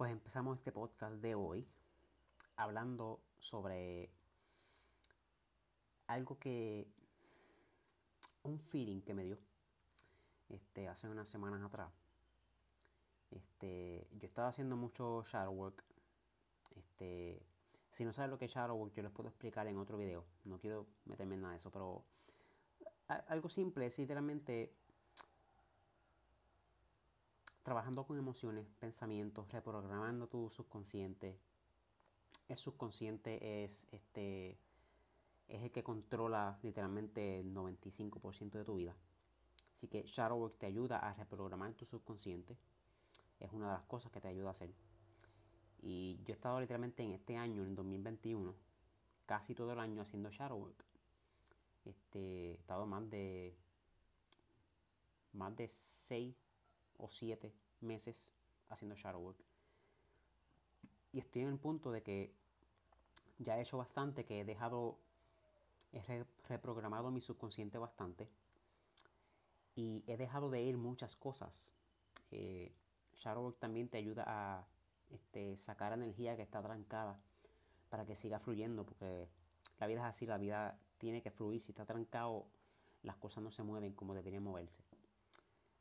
Pues empezamos este podcast de hoy hablando sobre algo que un feeling que me dio este hace unas semanas atrás. Este, yo estaba haciendo mucho shadow work. Este, si no sabes lo que es shadow work, yo les puedo explicar en otro video. No quiero meterme en nada de eso, pero algo simple es literalmente trabajando con emociones, pensamientos, reprogramando tu subconsciente. El subconsciente es este es el que controla literalmente el 95% de tu vida. Así que Shadowwork te ayuda a reprogramar tu subconsciente. Es una de las cosas que te ayuda a hacer. Y yo he estado literalmente en este año, en 2021, casi todo el año haciendo Shadowwork. Este, he estado más de más de 6 o 7 meses haciendo Shadowwork. Y estoy en el punto de que ya he hecho bastante, que he dejado he reprogramado mi subconsciente bastante y he dejado de ir muchas cosas. Eh, Shadowwork también te ayuda a este, sacar energía que está trancada para que siga fluyendo, porque la vida es así, la vida tiene que fluir. Si está trancado, las cosas no se mueven como deberían moverse.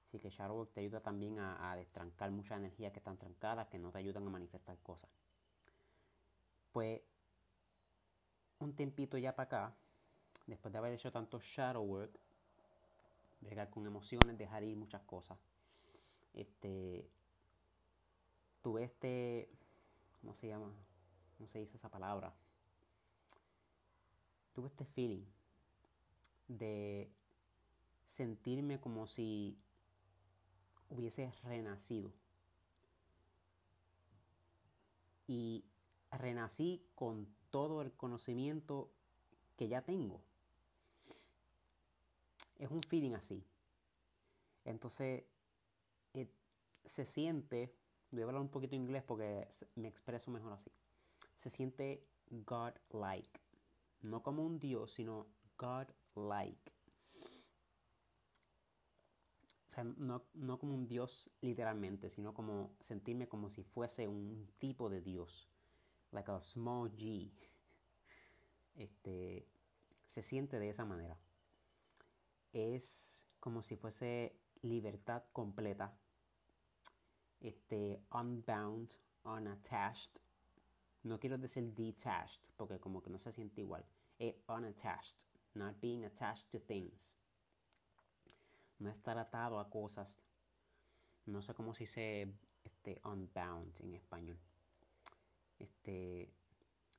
Así que Shadowwork te ayuda también a, destrancar muchas energías que están trancadas, que no te ayudan a manifestar cosas. Pues un tiempito ya para acá, después de haber hecho tanto shadow work, bregar con emociones, dejar ir muchas cosas, este, tuve este, ¿cómo se llama? ¿Cómo se dice esa palabra? Tuve este feeling de sentirme como si hubiese renacido. Y renací con todo el conocimiento que ya tengo es un feeling así. Entonces, eh, se siente, voy a hablar un poquito inglés porque me expreso mejor así. Se siente God-like. No como un Dios, sino God-like. No, no, como un Dios literalmente, sino como sentirme como si fuese un tipo de Dios. Like a small G. Este, se siente de esa manera es como si fuese libertad completa. Este, unbound, unattached. No quiero decir detached, porque como que no se siente igual. Es unattached, not being attached to things. No estar atado a cosas. No sé cómo se dice este, unbound en español. Este,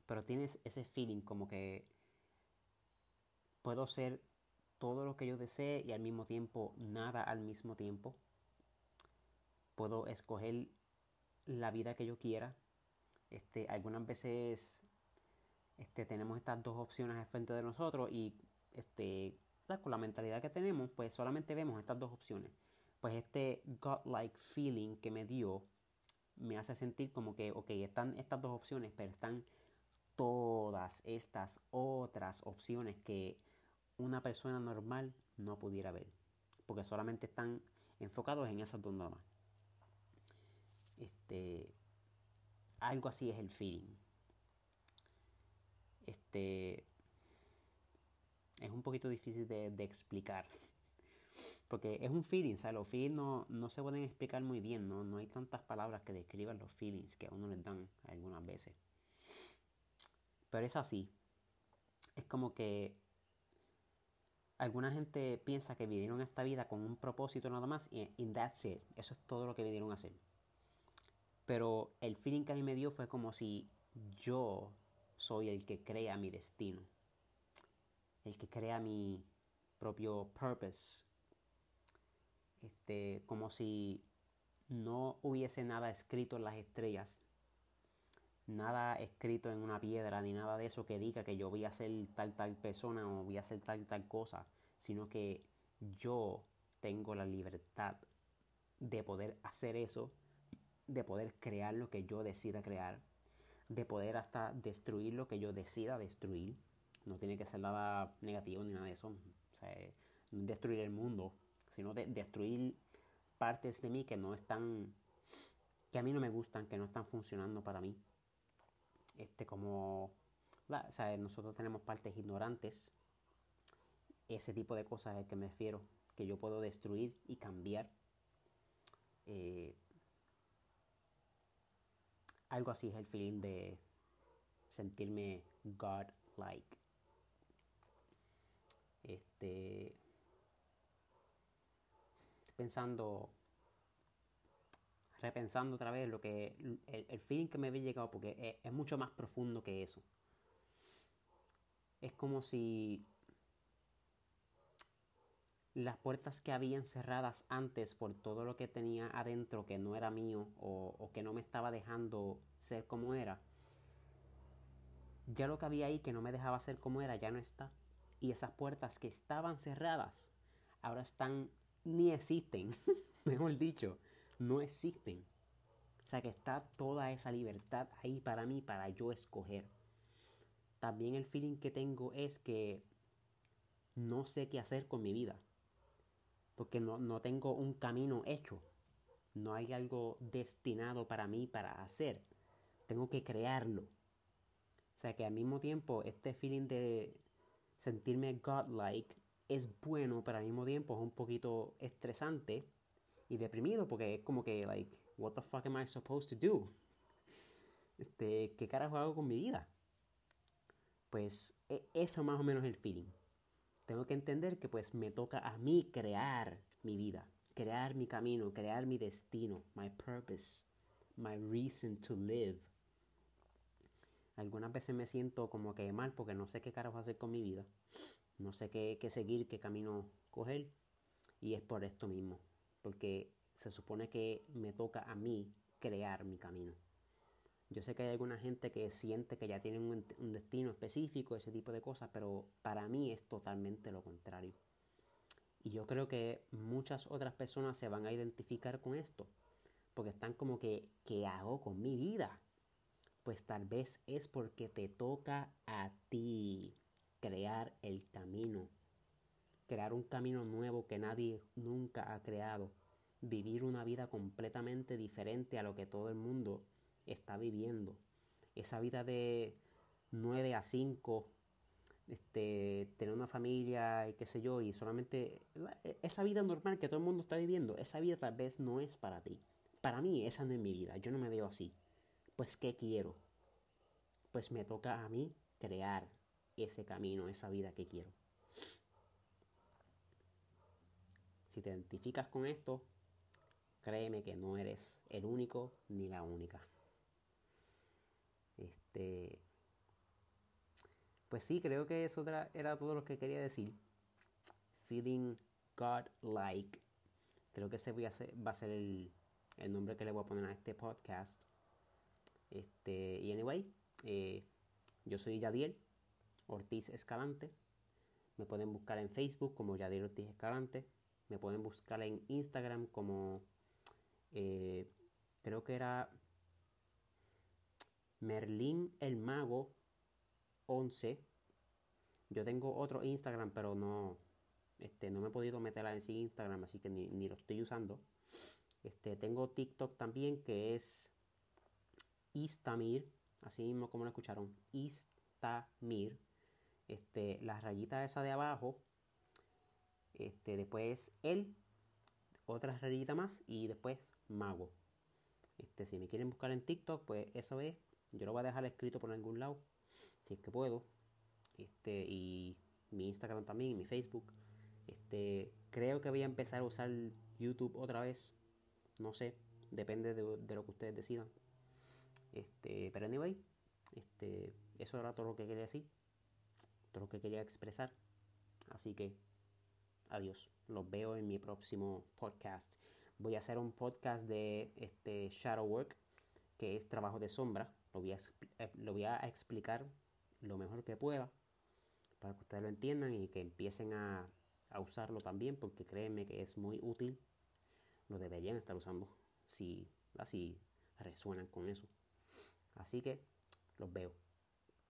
pero tienes ese feeling como que puedo ser todo lo que yo desee y al mismo tiempo nada al mismo tiempo. Puedo escoger la vida que yo quiera. Este, algunas veces este, tenemos estas dos opciones al frente de nosotros y este, con la mentalidad que tenemos, pues solamente vemos estas dos opciones. Pues este godlike feeling que me dio me hace sentir como que, ok, están estas dos opciones, pero están todas estas otras opciones que una persona normal no pudiera ver. Porque solamente están enfocados en esas dos normas. Este, algo así es el feeling. Este, es un poquito difícil de, explicar. Porque es un feeling, ¿sabes? Los feelings no, se pueden explicar muy bien, ¿no? No hay tantas palabras que describan los feelings que a uno les dan algunas veces. Pero es así. Es como que alguna gente piensa que vivieron esta vida con un propósito nada más y in that's it. Eso es todo lo que vinieron a hacer. Pero el feeling que a mí me dio fue como si yo soy el que crea mi destino. El que crea mi propio purpose. Este, como si no hubiese nada escrito en las estrellas nada escrito en una piedra ni nada de eso que diga que yo voy a ser tal tal persona o voy a hacer tal tal cosa, sino que yo tengo la libertad de poder hacer eso, de poder crear lo que yo decida crear, de poder hasta destruir lo que yo decida destruir. No tiene que ser nada negativo ni nada de eso. O sea, destruir el mundo, sino de destruir partes de mí que no están que a mí no me gustan, que no están funcionando para mí. Este, como, o sea, nosotros tenemos partes ignorantes. Ese tipo de cosas es que me refiero, que yo puedo destruir y cambiar. Eh, algo así es el feeling de sentirme God-like. Este, pensando repensando otra vez lo que el, feeling que me había llegado, porque es, mucho más profundo que eso. Es como si las puertas que habían cerradas antes por todo lo que tenía adentro que no era mío o, que no me estaba dejando ser como era, ya lo que había ahí que no me dejaba ser como era ya no está. Y esas puertas que estaban cerradas ahora están, ni existen, mejor dicho no existen. O sea que está toda esa libertad ahí para mí, para yo escoger. También el feeling que tengo es que no sé qué hacer con mi vida. Porque no, no tengo un camino hecho. No hay algo destinado para mí para hacer. Tengo que crearlo. O sea que al mismo tiempo este feeling de sentirme godlike es bueno, pero al mismo tiempo es un poquito estresante y deprimido porque es como que, like, what the fuck am I supposed to do? Este, ¿qué carajo hago con mi vida? Pues e, eso más o menos es el feeling. Tengo que entender que pues me toca a mí crear mi vida, crear mi camino, crear mi destino, my purpose, my reason to live. Algunas veces me siento como que mal porque no sé qué carajo hacer con mi vida. No sé qué, qué seguir, qué camino coger. Y es por esto mismo porque se supone que me toca a mí crear mi camino. Yo sé que hay alguna gente que siente que ya tienen un, destino específico, ese tipo de cosas, pero para mí es totalmente lo contrario. Y yo creo que muchas otras personas se van a identificar con esto, porque están como que, ¿qué hago con mi vida? Pues tal vez es porque te toca a ti crear el camino crear un camino nuevo que nadie nunca ha creado, vivir una vida completamente diferente a lo que todo el mundo está viviendo. Esa vida de 9 a 5, este, tener una familia y qué sé yo, y solamente esa vida normal que todo el mundo está viviendo, esa vida tal vez no es para ti. Para mí esa no es mi vida, yo no me veo así. Pues ¿qué quiero? Pues me toca a mí crear ese camino, esa vida que quiero. Si te identificas con esto, créeme que no eres el único ni la única. Este. Pues sí, creo que eso era todo lo que quería decir. Feeling God-like. Creo que ese va a ser el, nombre que le voy a poner a este podcast. Este, y anyway, eh, yo soy Yadiel Ortiz Escalante. Me pueden buscar en Facebook como Yadiel Ortiz Escalante. Me pueden buscar en Instagram como, eh, creo que era Merlín el Mago 11. Yo tengo otro Instagram, pero no, este, no me he podido meter en sí Instagram, así que ni, lo estoy usando. Este, tengo TikTok también, que es Istamir, así mismo como lo escucharon, Istamir. Este, la rayita esa de abajo este, después él, otra rayita más y después mago. Este, si me quieren buscar en TikTok, pues eso es. Yo lo voy a dejar escrito por algún lado, si es que puedo. Este, y mi Instagram también, mi Facebook. Este, creo que voy a empezar a usar YouTube otra vez. No sé, depende de, lo que ustedes decidan. Este, pero anyway, este, eso era todo lo que quería decir, todo lo que quería expresar. Así que Adiós. Los veo en mi próximo podcast. Voy a hacer un podcast de este shadow work, que es trabajo de sombra. Lo voy a, eh, explicar lo mejor que pueda para que ustedes lo entiendan y que empiecen a, a usarlo también, porque créanme que es muy útil. Lo deberían estar usando si así resuenan con eso. Así que los veo.